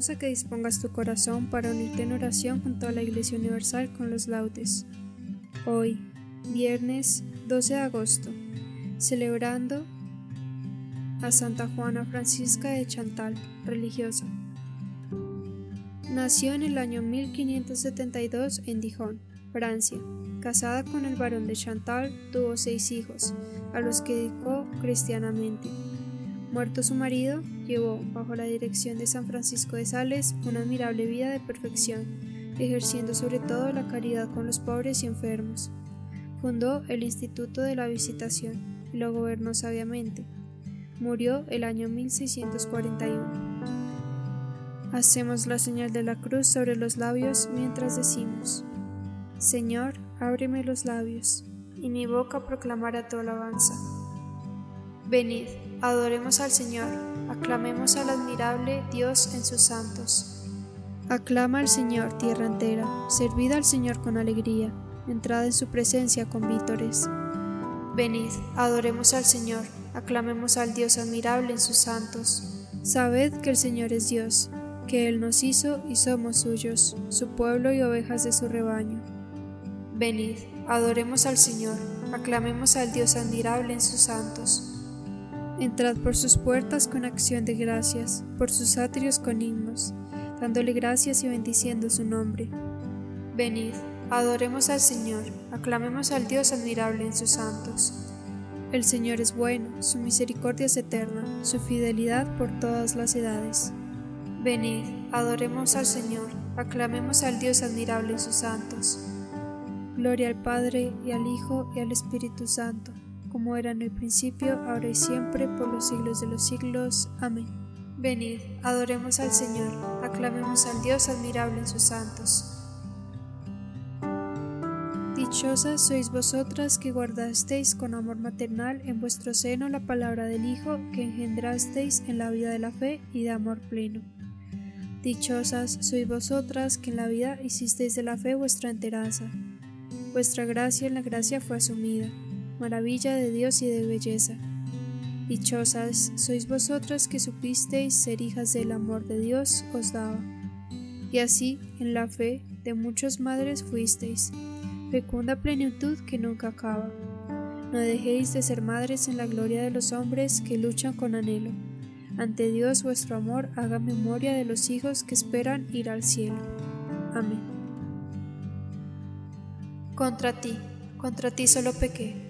Invitamos que dispongas tu corazón para unirte en oración junto a la Iglesia Universal con los laudes. Hoy, viernes 12 de agosto, celebrando a Santa Juana Francisca de Chantal, religiosa. Nació en el año 1572 en Dijon, Francia. Casada con el barón de Chantal, tuvo seis hijos, a los que dedicó cristianamente. Muerto su marido, llevó, bajo la dirección de San Francisco de Sales, una admirable vida de perfección, ejerciendo sobre todo la caridad con los pobres y enfermos. Fundó el Instituto de la Visitación y lo gobernó sabiamente. Murió el año 1641. Hacemos la señal de la cruz sobre los labios mientras decimos, Señor, ábreme los labios, y mi boca proclamará tu alabanza. Venid, adoremos al Señor, aclamemos al admirable Dios en sus santos. Aclama al Señor, tierra entera, servid al Señor con alegría, entrad en su presencia con vítores. Venid, adoremos al Señor, aclamemos al Dios admirable en sus santos. Sabed que el Señor es Dios, que Él nos hizo y somos suyos, su pueblo y ovejas de su rebaño. Venid, adoremos al Señor, aclamemos al Dios admirable en sus santos. Entrad por sus puertas con acción de gracias, por sus atrios con himnos, dándole gracias y bendiciendo su nombre. Venid, adoremos al Señor, aclamemos al Dios admirable en sus santos. El Señor es bueno, su misericordia es eterna, su fidelidad por todas las edades. Venid, adoremos al Señor, aclamemos al Dios admirable en sus santos. Gloria al Padre y al Hijo y al Espíritu Santo como era en el principio, ahora y siempre, por los siglos de los siglos. Amén. Venid, adoremos al Señor, aclamemos al Dios admirable en sus santos. Dichosas sois vosotras que guardasteis con amor maternal en vuestro seno la palabra del Hijo que engendrasteis en la vida de la fe y de amor pleno. Dichosas sois vosotras que en la vida hicisteis de la fe vuestra enteraza. Vuestra gracia en la gracia fue asumida maravilla de Dios y de belleza. Dichosas sois vosotras que supisteis ser hijas del amor de Dios os daba. Y así, en la fe de muchas madres fuisteis, fecunda plenitud que nunca acaba. No dejéis de ser madres en la gloria de los hombres que luchan con anhelo. Ante Dios vuestro amor haga memoria de los hijos que esperan ir al cielo. Amén. Contra ti, contra ti solo pequé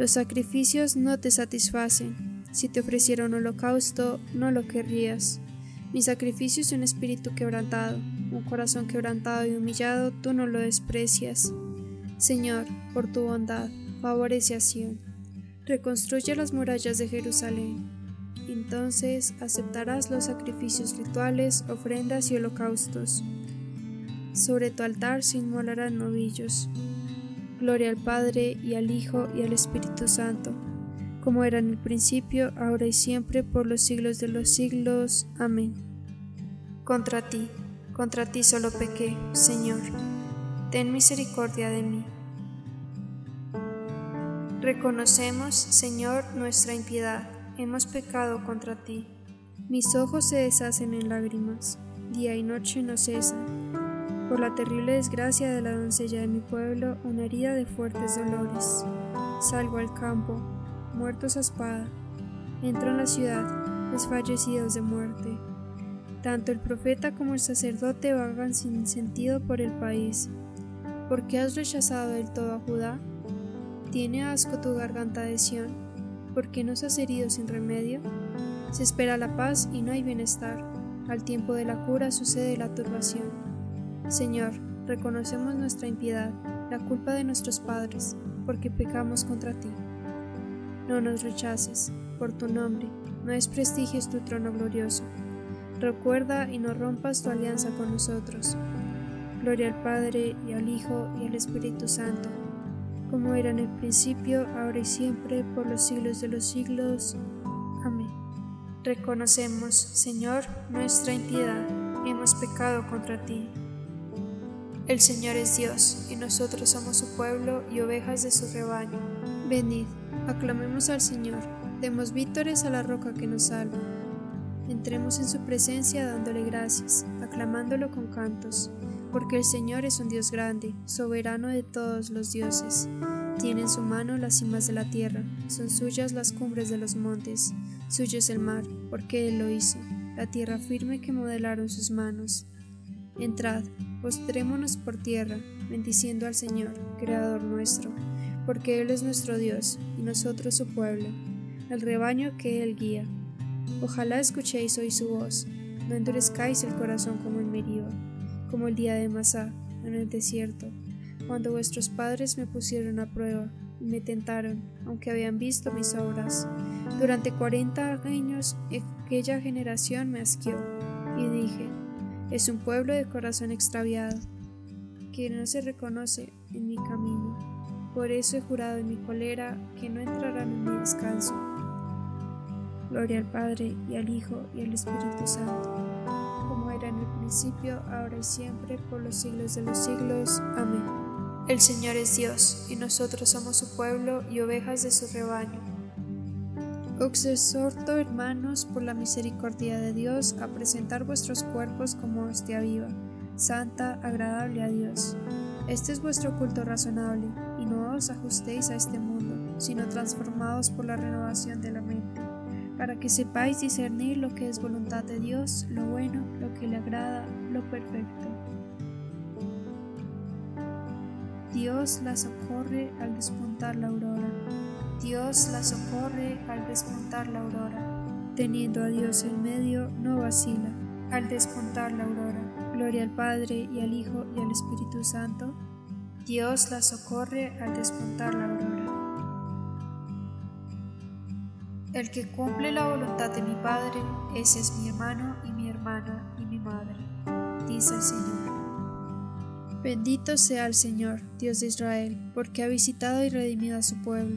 Los sacrificios no te satisfacen. Si te ofreciera un holocausto, no lo querrías. Mi sacrificio es un espíritu quebrantado, un corazón quebrantado y humillado, tú no lo desprecias. Señor, por tu bondad, favorece a Sion. Reconstruye las murallas de Jerusalén entonces aceptarás los sacrificios rituales, ofrendas y holocaustos. Sobre tu altar se inmolarán novillos. Gloria al Padre y al Hijo y al Espíritu Santo, como era en el principio, ahora y siempre, por los siglos de los siglos. Amén. Contra ti, contra ti solo pequé, Señor. Ten misericordia de mí. Reconocemos, Señor, nuestra impiedad hemos pecado contra ti. Mis ojos se deshacen en lágrimas, día y noche no cesan. Por la terrible desgracia de la doncella de mi pueblo, una herida de fuertes dolores. Salgo al campo, muertos a espada. Entro en la ciudad, desfallecidos de muerte. Tanto el profeta como el sacerdote vagan sin sentido por el país. ¿Por qué has rechazado del todo a Judá? ¿Tiene asco tu garganta de Sión? ¿Por qué nos has herido sin remedio? Se espera la paz y no hay bienestar. Al tiempo de la cura sucede la turbación. Señor, reconocemos nuestra impiedad, la culpa de nuestros padres, porque pecamos contra ti. No nos rechaces, por tu nombre, no desprestigies tu trono glorioso. Recuerda y no rompas tu alianza con nosotros. Gloria al Padre y al Hijo y al Espíritu Santo como era en el principio, ahora y siempre, por los siglos de los siglos. Amén. Reconocemos, Señor, nuestra impiedad, hemos pecado contra ti. El Señor es Dios, y nosotros somos su pueblo y ovejas de su rebaño. Venid, aclamemos al Señor, demos vítores a la roca que nos salva. Entremos en su presencia dándole gracias, aclamándolo con cantos porque el Señor es un Dios grande, soberano de todos los dioses. Tiene en su mano las cimas de la tierra, son suyas las cumbres de los montes, suyo es el mar, porque Él lo hizo, la tierra firme que modelaron sus manos. Entrad, postrémonos por tierra, bendiciendo al Señor, Creador nuestro, porque Él es nuestro Dios y nosotros su pueblo, el rebaño que Él guía. Ojalá escuchéis hoy su voz, no endurezcáis el corazón como en Meriba como el día de Masá, en el desierto, cuando vuestros padres me pusieron a prueba y me tentaron, aunque habían visto mis obras. Durante cuarenta años aquella generación me asqueó, y dije, es un pueblo de corazón extraviado, que no se reconoce en mi camino. Por eso he jurado en mi colera que no entrarán en mi descanso. Gloria al Padre y al Hijo y al Espíritu Santo en el principio, ahora y siempre, por los siglos de los siglos. Amén. El Señor es Dios, y nosotros somos su pueblo y ovejas de su rebaño. Os exhorto, hermanos, por la misericordia de Dios, a presentar vuestros cuerpos como hostia viva, santa, agradable a Dios. Este es vuestro culto razonable, y no os ajustéis a este mundo, sino transformados por la renovación de la mente para que sepáis discernir lo que es voluntad de Dios, lo bueno, lo que le agrada, lo perfecto. Dios la socorre al despuntar la aurora. Dios la socorre al despuntar la aurora. Teniendo a Dios en medio, no vacila. Al despuntar la aurora. Gloria al Padre y al Hijo y al Espíritu Santo. Dios la socorre al despuntar la aurora. El que cumple la voluntad de mi Padre, ese es mi hermano y mi hermana y mi madre. bendice al Señor. Bendito sea el Señor, Dios de Israel, porque ha visitado y redimido a su pueblo,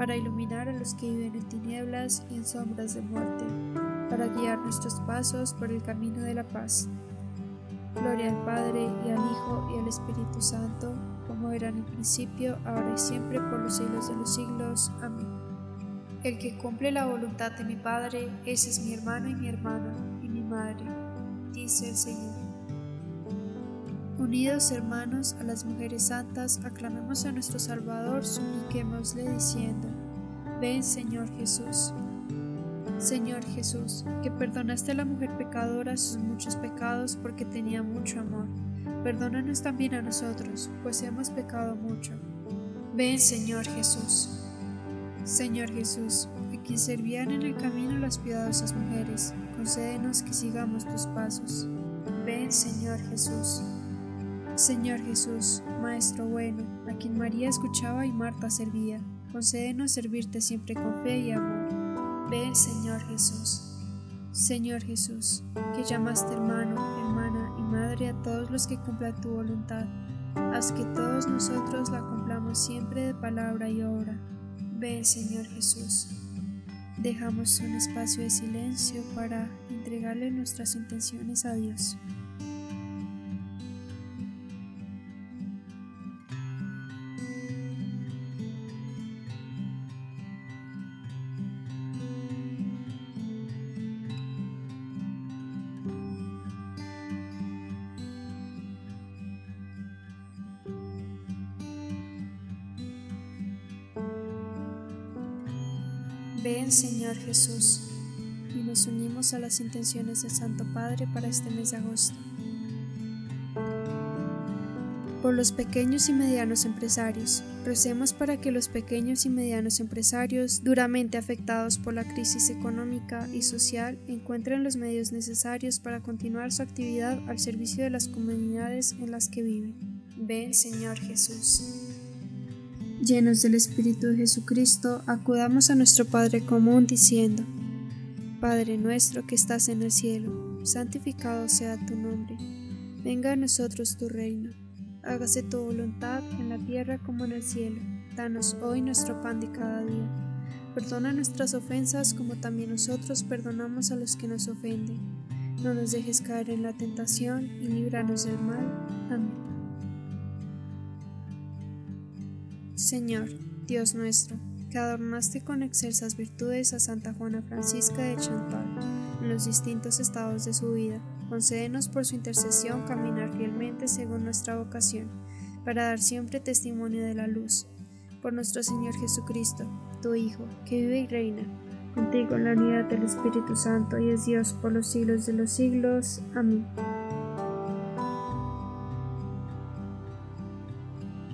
para iluminar a los que viven en tinieblas y en sombras de muerte, para guiar nuestros pasos por el camino de la paz. Gloria al Padre y al Hijo y al Espíritu Santo, como era en el principio, ahora y siempre, por los siglos de los siglos. Amén. El que cumple la voluntad de mi Padre, ese es mi hermano y mi hermana, y mi madre, dice el Señor. Unidos hermanos a las mujeres santas, aclamemos a nuestro Salvador, supliquémosle diciendo, Ven Señor Jesús. Señor Jesús, que perdonaste a la mujer pecadora sus muchos pecados porque tenía mucho amor, perdónanos también a nosotros, pues hemos pecado mucho. Ven Señor Jesús. Señor Jesús, a quien servían en el camino las piadosas mujeres, concédenos que sigamos tus pasos. Ven Señor Jesús. Señor Jesús, Maestro bueno, a quien María escuchaba y Marta servía, concédenos servirte siempre con fe y amor. Ven, Señor Jesús. Señor Jesús, que llamaste hermano, hermana y madre a todos los que cumplan tu voluntad, haz que todos nosotros la cumplamos siempre de palabra y obra. Ven, Señor Jesús. Dejamos un espacio de silencio para entregarle nuestras intenciones a Dios. Ven Señor Jesús, y nos unimos a las intenciones del Santo Padre para este mes de agosto. Por los pequeños y medianos empresarios, recemos para que los pequeños y medianos empresarios, duramente afectados por la crisis económica y social, encuentren los medios necesarios para continuar su actividad al servicio de las comunidades en las que viven. Ven Señor Jesús llenos del Espíritu de Jesucristo, acudamos a nuestro Padre común diciendo, Padre nuestro que estás en el cielo, santificado sea tu nombre, venga a nosotros tu reino, hágase tu voluntad en la tierra como en el cielo, danos hoy nuestro pan de cada día, perdona nuestras ofensas como también nosotros perdonamos a los que nos ofenden, no nos dejes caer en la tentación y líbranos del mal. Amén. Señor, Dios nuestro, que adornaste con excelsas virtudes a Santa Juana Francisca de Chantal en los distintos estados de su vida, concédenos por su intercesión caminar fielmente según nuestra vocación, para dar siempre testimonio de la luz. Por nuestro Señor Jesucristo, tu Hijo, que vive y reina, contigo en la unidad del Espíritu Santo y es Dios por los siglos de los siglos. Amén.